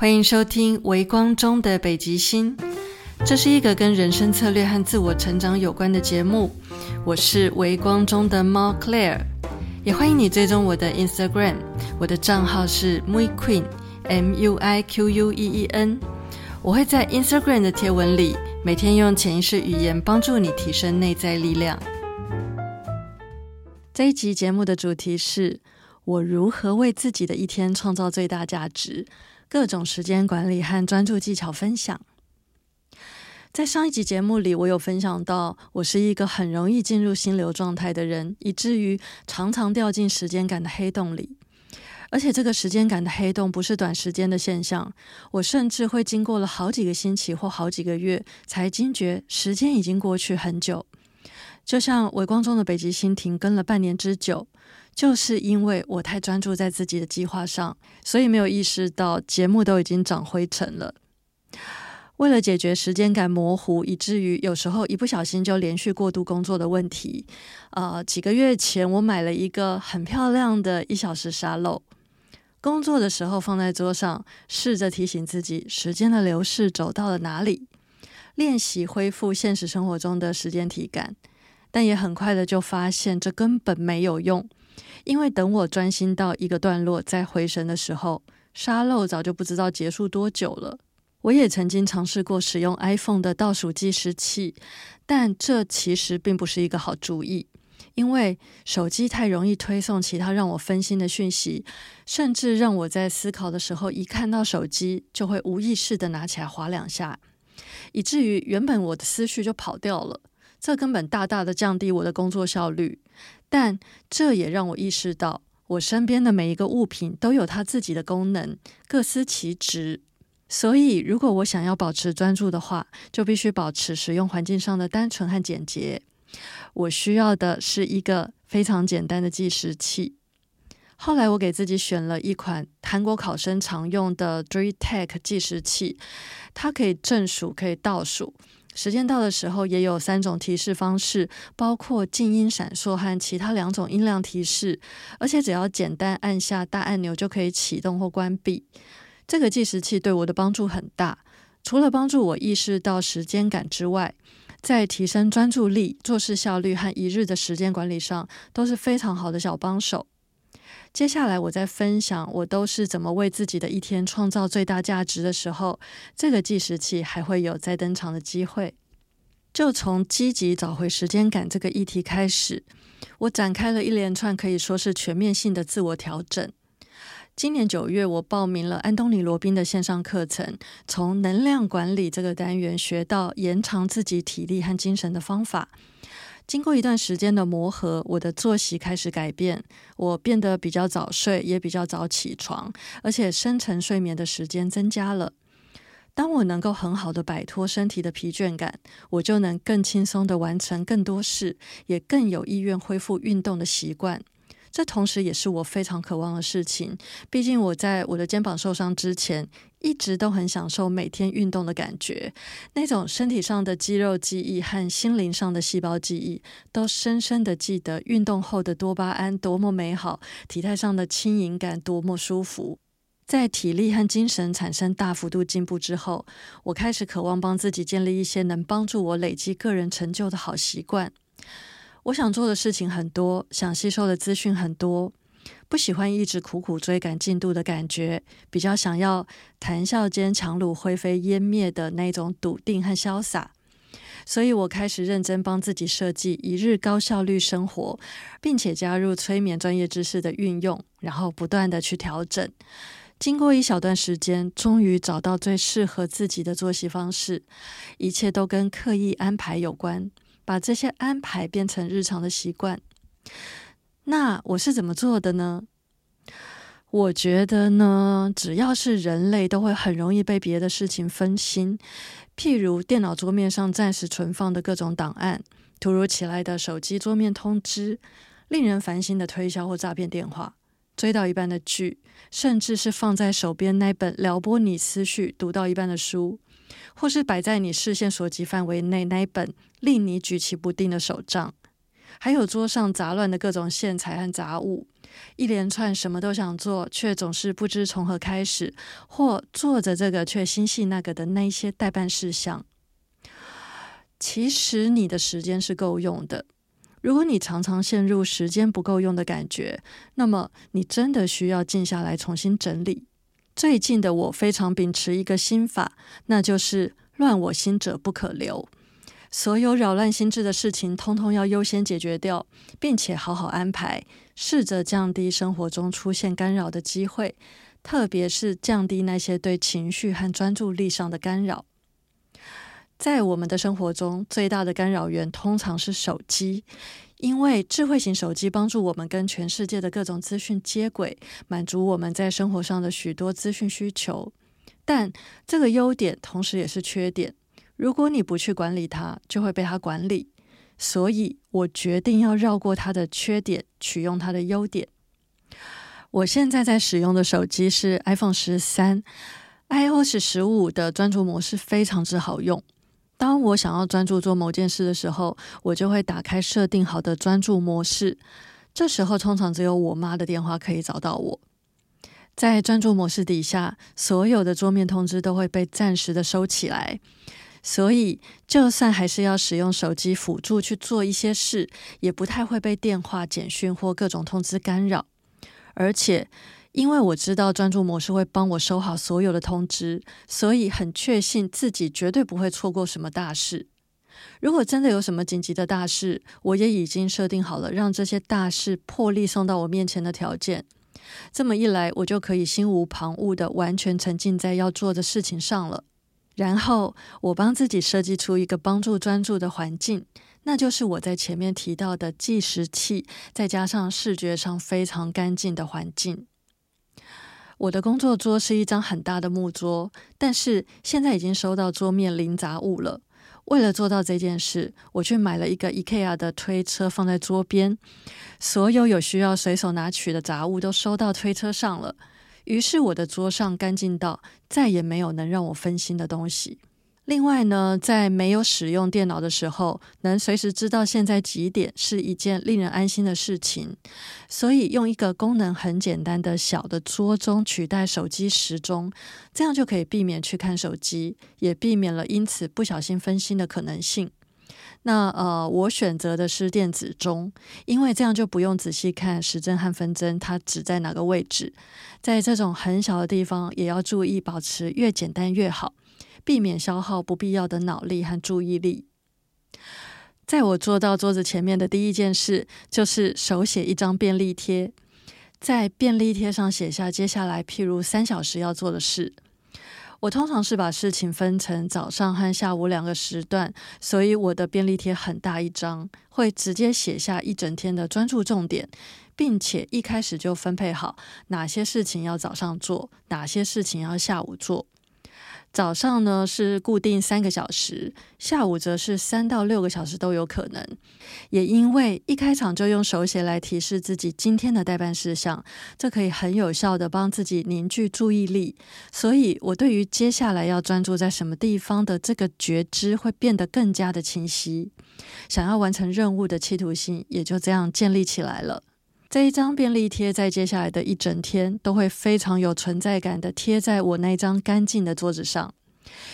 欢迎收听《微光中的北极星》，这是一个跟人生策略和自我成长有关的节目。我是微光中的猫 Claire，也欢迎你追踪我的 Instagram，我的账号是 Mui Queen，M U I Q U E E N。我会在 Instagram 的贴文里，每天用潜意识语言帮助你提升内在力量。这一集节目的主题是我如何为自己的一天创造最大价值。各种时间管理和专注技巧分享。在上一集节目里，我有分享到，我是一个很容易进入心流状态的人，以至于常常掉进时间感的黑洞里。而且，这个时间感的黑洞不是短时间的现象，我甚至会经过了好几个星期或好几个月，才惊觉时间已经过去很久。就像微光中的北极星停更了半年之久。就是因为我太专注在自己的计划上，所以没有意识到节目都已经长灰尘了。为了解决时间感模糊，以至于有时候一不小心就连续过度工作的问题，呃，几个月前我买了一个很漂亮的一小时沙漏，工作的时候放在桌上，试着提醒自己时间的流逝走到了哪里，练习恢复现实生活中的时间体感，但也很快的就发现这根本没有用。因为等我专心到一个段落再回神的时候，沙漏早就不知道结束多久了。我也曾经尝试过使用 iPhone 的倒数计时器，但这其实并不是一个好主意，因为手机太容易推送其他让我分心的讯息，甚至让我在思考的时候一看到手机就会无意识的拿起来划两下，以至于原本我的思绪就跑掉了。这根本大大的降低我的工作效率。但这也让我意识到，我身边的每一个物品都有它自己的功能，各司其职。所以，如果我想要保持专注的话，就必须保持使用环境上的单纯和简洁。我需要的是一个非常简单的计时器。后来，我给自己选了一款韩国考生常用的 DreamTech 计时器，它可以正数，可以倒数。时间到的时候，也有三种提示方式，包括静音闪烁和其他两种音量提示，而且只要简单按下大按钮就可以启动或关闭。这个计时器对我的帮助很大，除了帮助我意识到时间感之外，在提升专注力、做事效率和一日的时间管理上都是非常好的小帮手。接下来我在分享我都是怎么为自己的一天创造最大价值的时候，这个计时器还会有再登场的机会。就从积极找回时间感这个议题开始，我展开了一连串可以说是全面性的自我调整。今年九月，我报名了安东尼罗宾的线上课程，从能量管理这个单元学到延长自己体力和精神的方法。经过一段时间的磨合，我的作息开始改变，我变得比较早睡，也比较早起床，而且深层睡眠的时间增加了。当我能够很好的摆脱身体的疲倦感，我就能更轻松的完成更多事，也更有意愿恢复运动的习惯。这同时也是我非常渴望的事情。毕竟我在我的肩膀受伤之前，一直都很享受每天运动的感觉，那种身体上的肌肉记忆和心灵上的细胞记忆，都深深的记得运动后的多巴胺多么美好，体态上的轻盈感多么舒服。在体力和精神产生大幅度进步之后，我开始渴望帮自己建立一些能帮助我累积个人成就的好习惯。我想做的事情很多，想吸收的资讯很多，不喜欢一直苦苦追赶进度的感觉，比较想要谈笑间强弩灰飞烟灭的那种笃定和潇洒。所以我开始认真帮自己设计一日高效率生活，并且加入催眠专业知识的运用，然后不断的去调整。经过一小段时间，终于找到最适合自己的作息方式，一切都跟刻意安排有关。把这些安排变成日常的习惯，那我是怎么做的呢？我觉得呢，只要是人类，都会很容易被别的事情分心，譬如电脑桌面上暂时存放的各种档案，突如其来的手机桌面通知，令人烦心的推销或诈骗电话，追到一半的剧，甚至是放在手边那本撩拨你思绪、读到一半的书。或是摆在你视线所及范围内那一本令你举棋不定的手账，还有桌上杂乱的各种线材和杂物，一连串什么都想做，却总是不知从何开始，或做着这个却心系那个的那一些代办事项。其实你的时间是够用的。如果你常常陷入时间不够用的感觉，那么你真的需要静下来重新整理。最近的我非常秉持一个心法，那就是乱我心者不可留。所有扰乱心智的事情，通通要优先解决掉，并且好好安排，试着降低生活中出现干扰的机会，特别是降低那些对情绪和专注力上的干扰。在我们的生活中，最大的干扰源通常是手机，因为智慧型手机帮助我们跟全世界的各种资讯接轨，满足我们在生活上的许多资讯需求。但这个优点同时也是缺点。如果你不去管理它，就会被它管理。所以我决定要绕过它的缺点，取用它的优点。我现在在使用的手机是 iPhone 十三，iOS 十五的专注模式非常之好用。当我想要专注做某件事的时候，我就会打开设定好的专注模式。这时候通常只有我妈的电话可以找到我。在专注模式底下，所有的桌面通知都会被暂时的收起来。所以，就算还是要使用手机辅助去做一些事，也不太会被电话、简讯或各种通知干扰。而且，因为我知道专注模式会帮我收好所有的通知，所以很确信自己绝对不会错过什么大事。如果真的有什么紧急的大事，我也已经设定好了让这些大事破例送到我面前的条件。这么一来，我就可以心无旁骛的完全沉浸在要做的事情上了。然后我帮自己设计出一个帮助专注的环境，那就是我在前面提到的计时器，再加上视觉上非常干净的环境。我的工作桌是一张很大的木桌，但是现在已经收到桌面零杂物了。为了做到这件事，我去买了一个 IKEA 的推车放在桌边，所有有需要随手拿取的杂物都收到推车上了。于是我的桌上干净到再也没有能让我分心的东西。另外呢，在没有使用电脑的时候，能随时知道现在几点是一件令人安心的事情。所以用一个功能很简单的小的桌钟取代手机时钟，这样就可以避免去看手机，也避免了因此不小心分心的可能性。那呃，我选择的是电子钟，因为这样就不用仔细看时针和分针，它指在哪个位置。在这种很小的地方，也要注意保持越简单越好，避免消耗不必要的脑力和注意力。在我坐到桌子前面的第一件事，就是手写一张便利贴，在便利贴上写下接下来譬如三小时要做的事。我通常是把事情分成早上和下午两个时段，所以我的便利贴很大一张，会直接写下一整天的专注重点，并且一开始就分配好哪些事情要早上做，哪些事情要下午做。早上呢是固定三个小时，下午则是三到六个小时都有可能。也因为一开场就用手写来提示自己今天的代办事项，这可以很有效的帮自己凝聚注意力，所以我对于接下来要专注在什么地方的这个觉知会变得更加的清晰，想要完成任务的企图心也就这样建立起来了。这一张便利贴在接下来的一整天都会非常有存在感的贴在我那张干净的桌子上。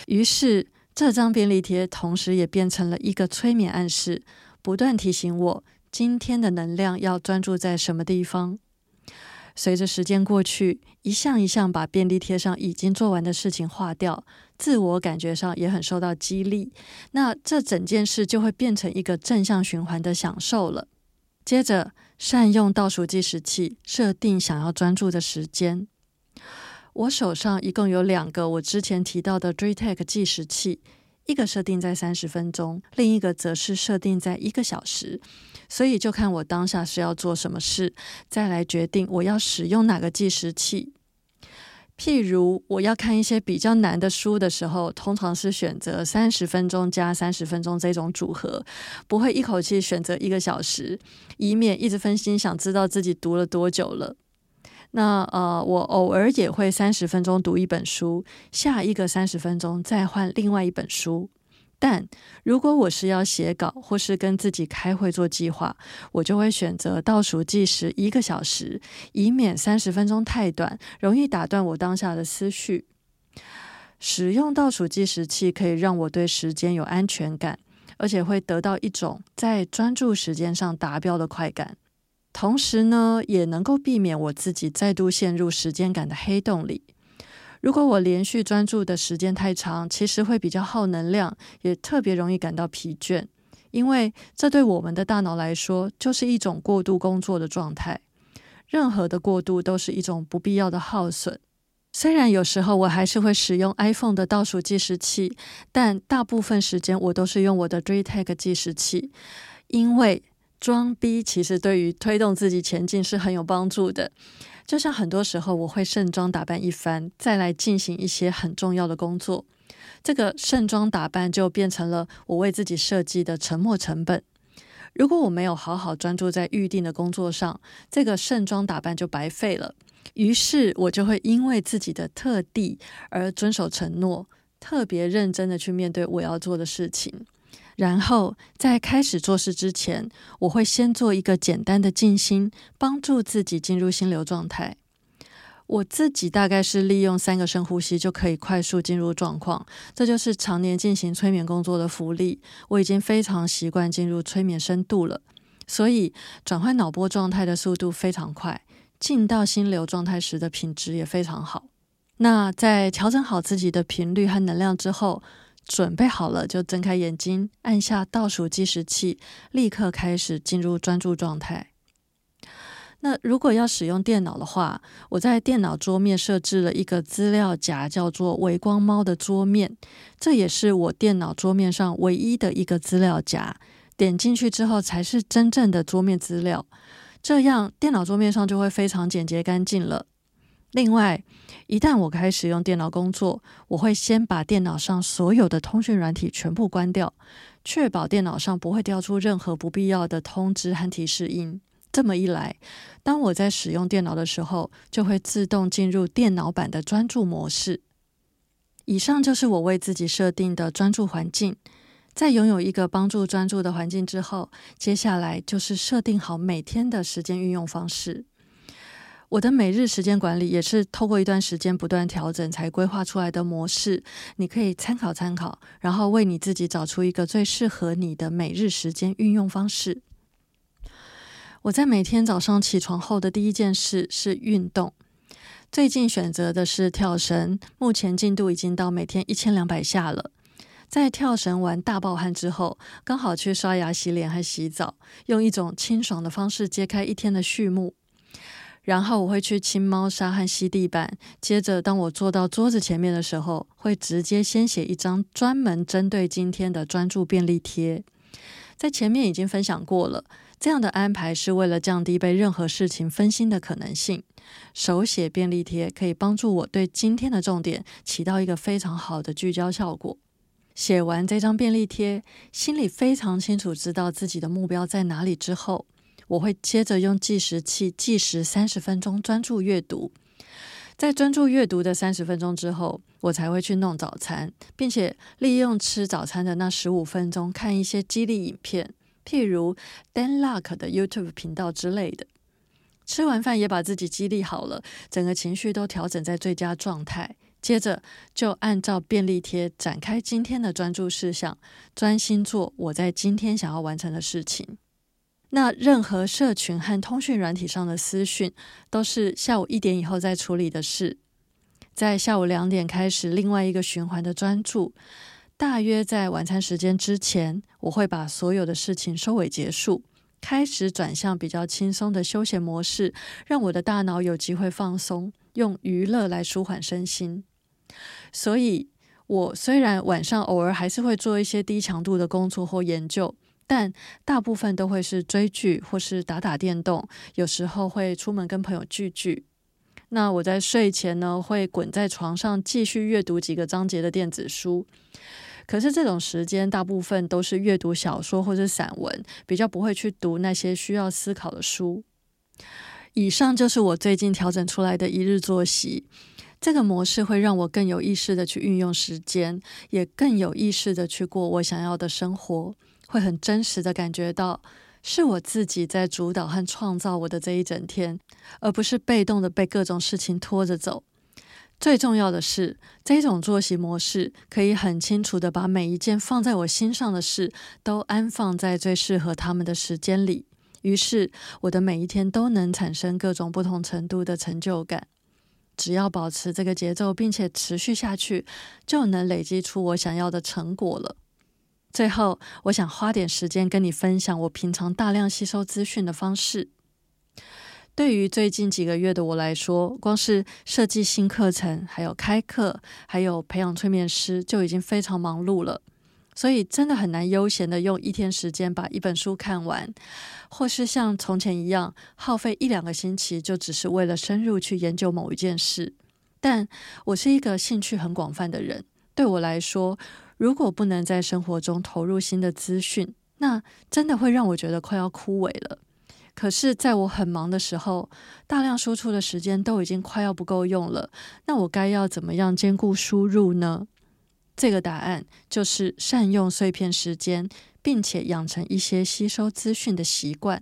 于是，这张便利贴同时也变成了一个催眠暗示，不断提醒我今天的能量要专注在什么地方。随着时间过去，一项一项把便利贴上已经做完的事情划掉，自我感觉上也很受到激励。那这整件事就会变成一个正向循环的享受了。接着。善用倒数计时器，设定想要专注的时间。我手上一共有两个我之前提到的 DreamTech 计时器，一个设定在三十分钟，另一个则是设定在一个小时。所以就看我当下是要做什么事，再来决定我要使用哪个计时器。譬如我要看一些比较难的书的时候，通常是选择三十分钟加三十分钟这种组合，不会一口气选择一个小时，以免一直分心，想知道自己读了多久了。那呃，我偶尔也会三十分钟读一本书，下一个三十分钟再换另外一本书。但如果我是要写稿或是跟自己开会做计划，我就会选择倒数计时一个小时，以免三十分钟太短，容易打断我当下的思绪。使用倒数计时器可以让我对时间有安全感，而且会得到一种在专注时间上达标的快感。同时呢，也能够避免我自己再度陷入时间感的黑洞里。如果我连续专注的时间太长，其实会比较耗能量，也特别容易感到疲倦，因为这对我们的大脑来说就是一种过度工作的状态。任何的过度都是一种不必要的耗损。虽然有时候我还是会使用 iPhone 的倒数计时器，但大部分时间我都是用我的 DreamTag 计时器，因为装逼其实对于推动自己前进是很有帮助的。就像很多时候，我会盛装打扮一番，再来进行一些很重要的工作。这个盛装打扮就变成了我为自己设计的沉没成本。如果我没有好好专注在预定的工作上，这个盛装打扮就白费了。于是，我就会因为自己的特地而遵守承诺，特别认真的去面对我要做的事情。然后在开始做事之前，我会先做一个简单的静心，帮助自己进入心流状态。我自己大概是利用三个深呼吸就可以快速进入状况，这就是常年进行催眠工作的福利。我已经非常习惯进入催眠深度了，所以转换脑波状态的速度非常快，进到心流状态时的品质也非常好。那在调整好自己的频率和能量之后。准备好了，就睁开眼睛，按下倒数计时器，立刻开始进入专注状态。那如果要使用电脑的话，我在电脑桌面设置了一个资料夹，叫做“微光猫”的桌面，这也是我电脑桌面上唯一的一个资料夹。点进去之后，才是真正的桌面资料，这样电脑桌面上就会非常简洁干净了。另外，一旦我开始用电脑工作，我会先把电脑上所有的通讯软体全部关掉，确保电脑上不会调出任何不必要的通知和提示音。这么一来，当我在使用电脑的时候，就会自动进入电脑版的专注模式。以上就是我为自己设定的专注环境。在拥有一个帮助专注的环境之后，接下来就是设定好每天的时间运用方式。我的每日时间管理也是透过一段时间不断调整才规划出来的模式，你可以参考参考，然后为你自己找出一个最适合你的每日时间运用方式。我在每天早上起床后的第一件事是运动，最近选择的是跳绳，目前进度已经到每天一千两百下了。在跳绳完大爆汗之后，刚好去刷牙、洗脸和洗澡，用一种清爽的方式揭开一天的序幕。然后我会去清猫砂和吸地板。接着，当我坐到桌子前面的时候，会直接先写一张专门针对今天的专注便利贴。在前面已经分享过了，这样的安排是为了降低被任何事情分心的可能性。手写便利贴可以帮助我对今天的重点起到一个非常好的聚焦效果。写完这张便利贴，心里非常清楚知道自己的目标在哪里之后。我会接着用计时器计时三十分钟，专注阅读。在专注阅读的三十分钟之后，我才会去弄早餐，并且利用吃早餐的那十五分钟看一些激励影片，譬如 Dan Luck 的 YouTube 频道之类的。吃完饭也把自己激励好了，整个情绪都调整在最佳状态。接着就按照便利贴展开今天的专注事项，专心做我在今天想要完成的事情。那任何社群和通讯软体上的私讯，都是下午一点以后再处理的事。在下午两点开始另外一个循环的专注，大约在晚餐时间之前，我会把所有的事情收尾结束，开始转向比较轻松的休闲模式，让我的大脑有机会放松，用娱乐来舒缓身心。所以，我虽然晚上偶尔还是会做一些低强度的工作或研究。但大部分都会是追剧或是打打电动，有时候会出门跟朋友聚聚。那我在睡前呢，会滚在床上继续阅读几个章节的电子书。可是这种时间大部分都是阅读小说或者散文，比较不会去读那些需要思考的书。以上就是我最近调整出来的一日作息。这个模式会让我更有意识的去运用时间，也更有意识的去过我想要的生活，会很真实的感觉到是我自己在主导和创造我的这一整天，而不是被动的被各种事情拖着走。最重要的是，这种作息模式可以很清楚的把每一件放在我心上的事都安放在最适合他们的时间里，于是我的每一天都能产生各种不同程度的成就感。只要保持这个节奏，并且持续下去，就能累积出我想要的成果了。最后，我想花点时间跟你分享我平常大量吸收资讯的方式。对于最近几个月的我来说，光是设计新课程、还有开课、还有培养催眠师，就已经非常忙碌了。所以，真的很难悠闲的用一天时间把一本书看完，或是像从前一样耗费一两个星期，就只是为了深入去研究某一件事。但我是一个兴趣很广泛的人，对我来说，如果不能在生活中投入新的资讯，那真的会让我觉得快要枯萎了。可是，在我很忙的时候，大量输出的时间都已经快要不够用了。那我该要怎么样兼顾输入呢？这个答案就是善用碎片时间，并且养成一些吸收资讯的习惯。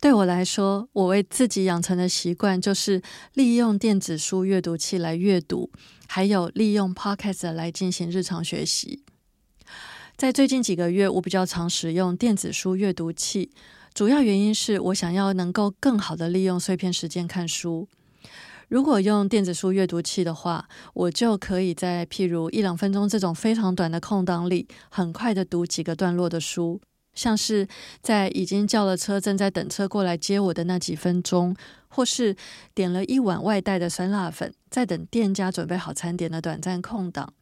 对我来说，我为自己养成的习惯就是利用电子书阅读器来阅读，还有利用 Podcast 来进行日常学习。在最近几个月，我比较常使用电子书阅读器。主要原因是我想要能够更好的利用碎片时间看书。如果用电子书阅读器的话，我就可以在譬如一两分钟这种非常短的空档里，很快的读几个段落的书。像是在已经叫了车，正在等车过来接我的那几分钟，或是点了一碗外带的酸辣粉，在等店家准备好餐点的短暂空档。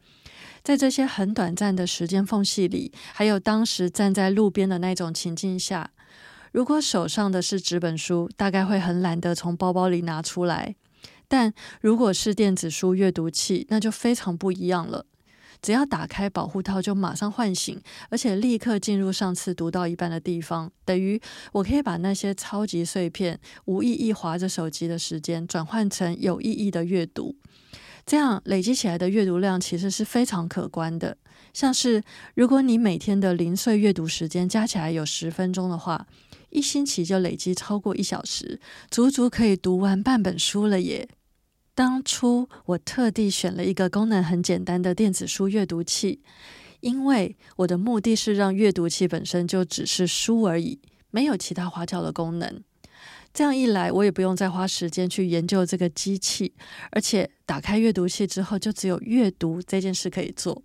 在这些很短暂的时间缝隙里，还有当时站在路边的那种情境下。如果手上的是纸本书，大概会很懒得从包包里拿出来；但如果是电子书阅读器，那就非常不一样了。只要打开保护套，就马上唤醒，而且立刻进入上次读到一半的地方，等于我可以把那些超级碎片、无意义划着手机的时间，转换成有意义的阅读。这样累积起来的阅读量其实是非常可观的。像是如果你每天的零碎阅读时间加起来有十分钟的话，一星期就累积超过一小时，足足可以读完半本书了耶！当初我特地选了一个功能很简单的电子书阅读器，因为我的目的是让阅读器本身就只是书而已，没有其他花俏的功能。这样一来，我也不用再花时间去研究这个机器，而且打开阅读器之后，就只有阅读这件事可以做。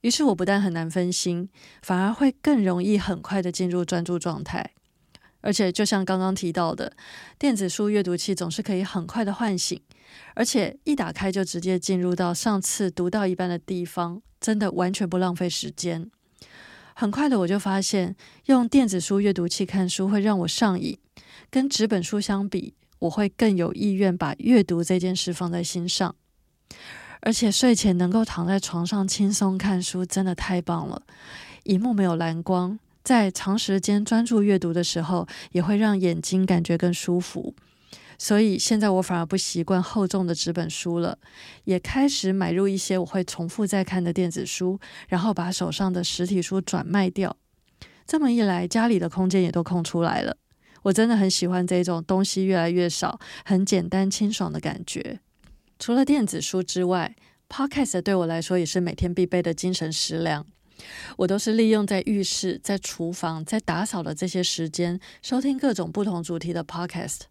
于是我不但很难分心，反而会更容易很快的进入专注状态。而且，就像刚刚提到的，电子书阅读器总是可以很快的唤醒，而且一打开就直接进入到上次读到一半的地方，真的完全不浪费时间。很快的，我就发现用电子书阅读器看书会让我上瘾，跟纸本书相比，我会更有意愿把阅读这件事放在心上。而且睡前能够躺在床上轻松看书，真的太棒了。荧幕没有蓝光。在长时间专注阅读的时候，也会让眼睛感觉更舒服。所以现在我反而不习惯厚重的纸本书了，也开始买入一些我会重复再看的电子书，然后把手上的实体书转卖掉。这么一来，家里的空间也都空出来了。我真的很喜欢这种东西越来越少、很简单清爽的感觉。除了电子书之外，Podcast 对我来说也是每天必备的精神食粮。我都是利用在浴室、在厨房、在打扫的这些时间，收听各种不同主题的 podcast。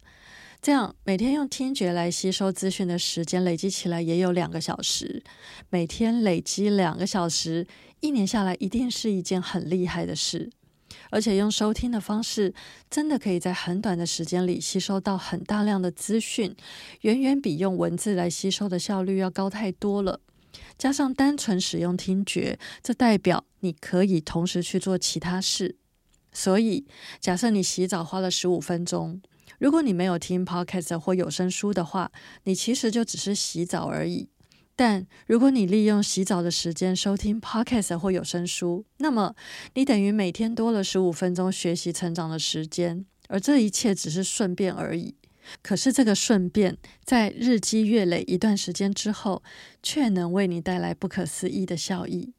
这样每天用听觉来吸收资讯的时间累积起来也有两个小时。每天累积两个小时，一年下来一定是一件很厉害的事。而且用收听的方式，真的可以在很短的时间里吸收到很大量的资讯，远远比用文字来吸收的效率要高太多了。加上单纯使用听觉，这代表你可以同时去做其他事。所以，假设你洗澡花了十五分钟，如果你没有听 podcast 或有声书的话，你其实就只是洗澡而已。但如果你利用洗澡的时间收听 podcast 或有声书，那么你等于每天多了十五分钟学习成长的时间，而这一切只是顺便而已。可是这个顺便，在日积月累一段时间之后，却能为你带来不可思议的效益。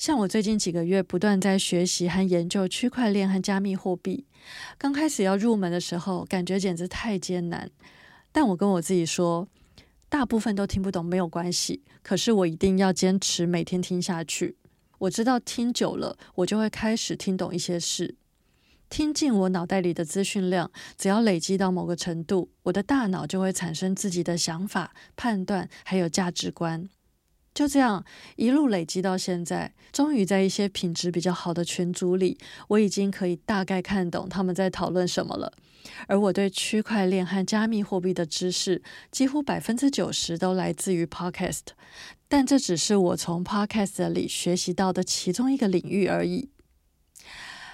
像我最近几个月不断在学习和研究区块链和加密货币，刚开始要入门的时候，感觉简直太艰难。但我跟我自己说，大部分都听不懂没有关系，可是我一定要坚持每天听下去。我知道听久了，我就会开始听懂一些事。听进我脑袋里的资讯量，只要累积到某个程度，我的大脑就会产生自己的想法、判断，还有价值观。就这样一路累积到现在，终于在一些品质比较好的群组里，我已经可以大概看懂他们在讨论什么了。而我对区块链和加密货币的知识，几乎百分之九十都来自于 Podcast，但这只是我从 Podcast 里学习到的其中一个领域而已。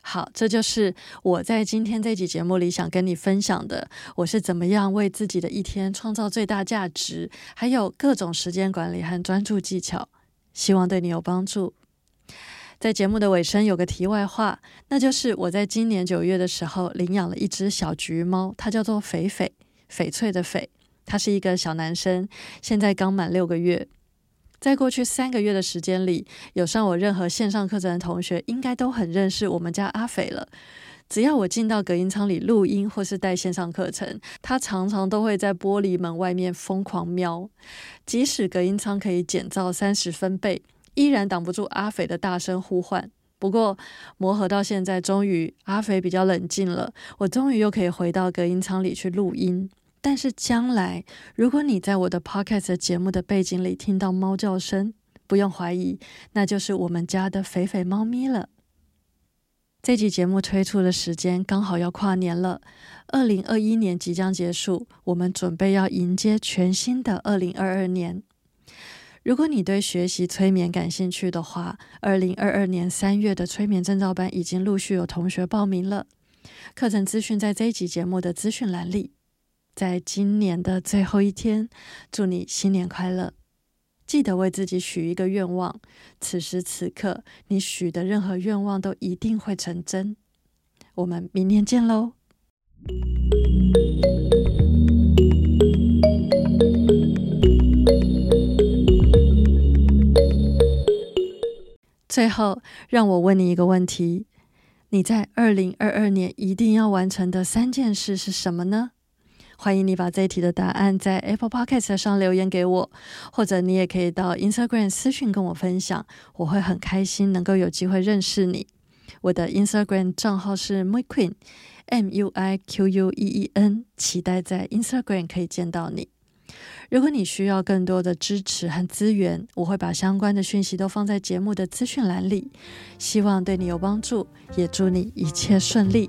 好，这就是我在今天这集节目里想跟你分享的，我是怎么样为自己的一天创造最大价值，还有各种时间管理和专注技巧，希望对你有帮助。在节目的尾声有个题外话，那就是我在今年九月的时候领养了一只小橘猫，它叫做翡翡，翡翠的翡，它是一个小男生，现在刚满六个月。在过去三个月的时间里，有上我任何线上课程的同学，应该都很认识我们家阿斐了。只要我进到隔音舱里录音或是带线上课程，他常常都会在玻璃门外面疯狂喵。即使隔音舱可以减噪三十分贝，依然挡不住阿斐的大声呼唤。不过磨合到现在，终于阿斐比较冷静了，我终于又可以回到隔音舱里去录音。但是将来，如果你在我的 podcast 节目的背景里听到猫叫声，不用怀疑，那就是我们家的肥肥猫咪了。这集节目推出的时间刚好要跨年了，二零二一年即将结束，我们准备要迎接全新的二零二二年。如果你对学习催眠感兴趣的话，二零二二年三月的催眠证照班已经陆续有同学报名了，课程资讯在这一集节目的资讯栏里。在今年的最后一天，祝你新年快乐！记得为自己许一个愿望，此时此刻你许的任何愿望都一定会成真。我们明年见喽！最后，让我问你一个问题：你在二零二二年一定要完成的三件事是什么呢？欢迎你把这一题的答案在 Apple Podcast 上留言给我，或者你也可以到 Instagram 私讯跟我分享，我会很开心能够有机会认识你。我的 Instagram 账号是 Muiqueen，M U I Q U E E N，期待在 Instagram 可以见到你。如果你需要更多的支持和资源，我会把相关的讯息都放在节目的资讯栏里，希望对你有帮助，也祝你一切顺利。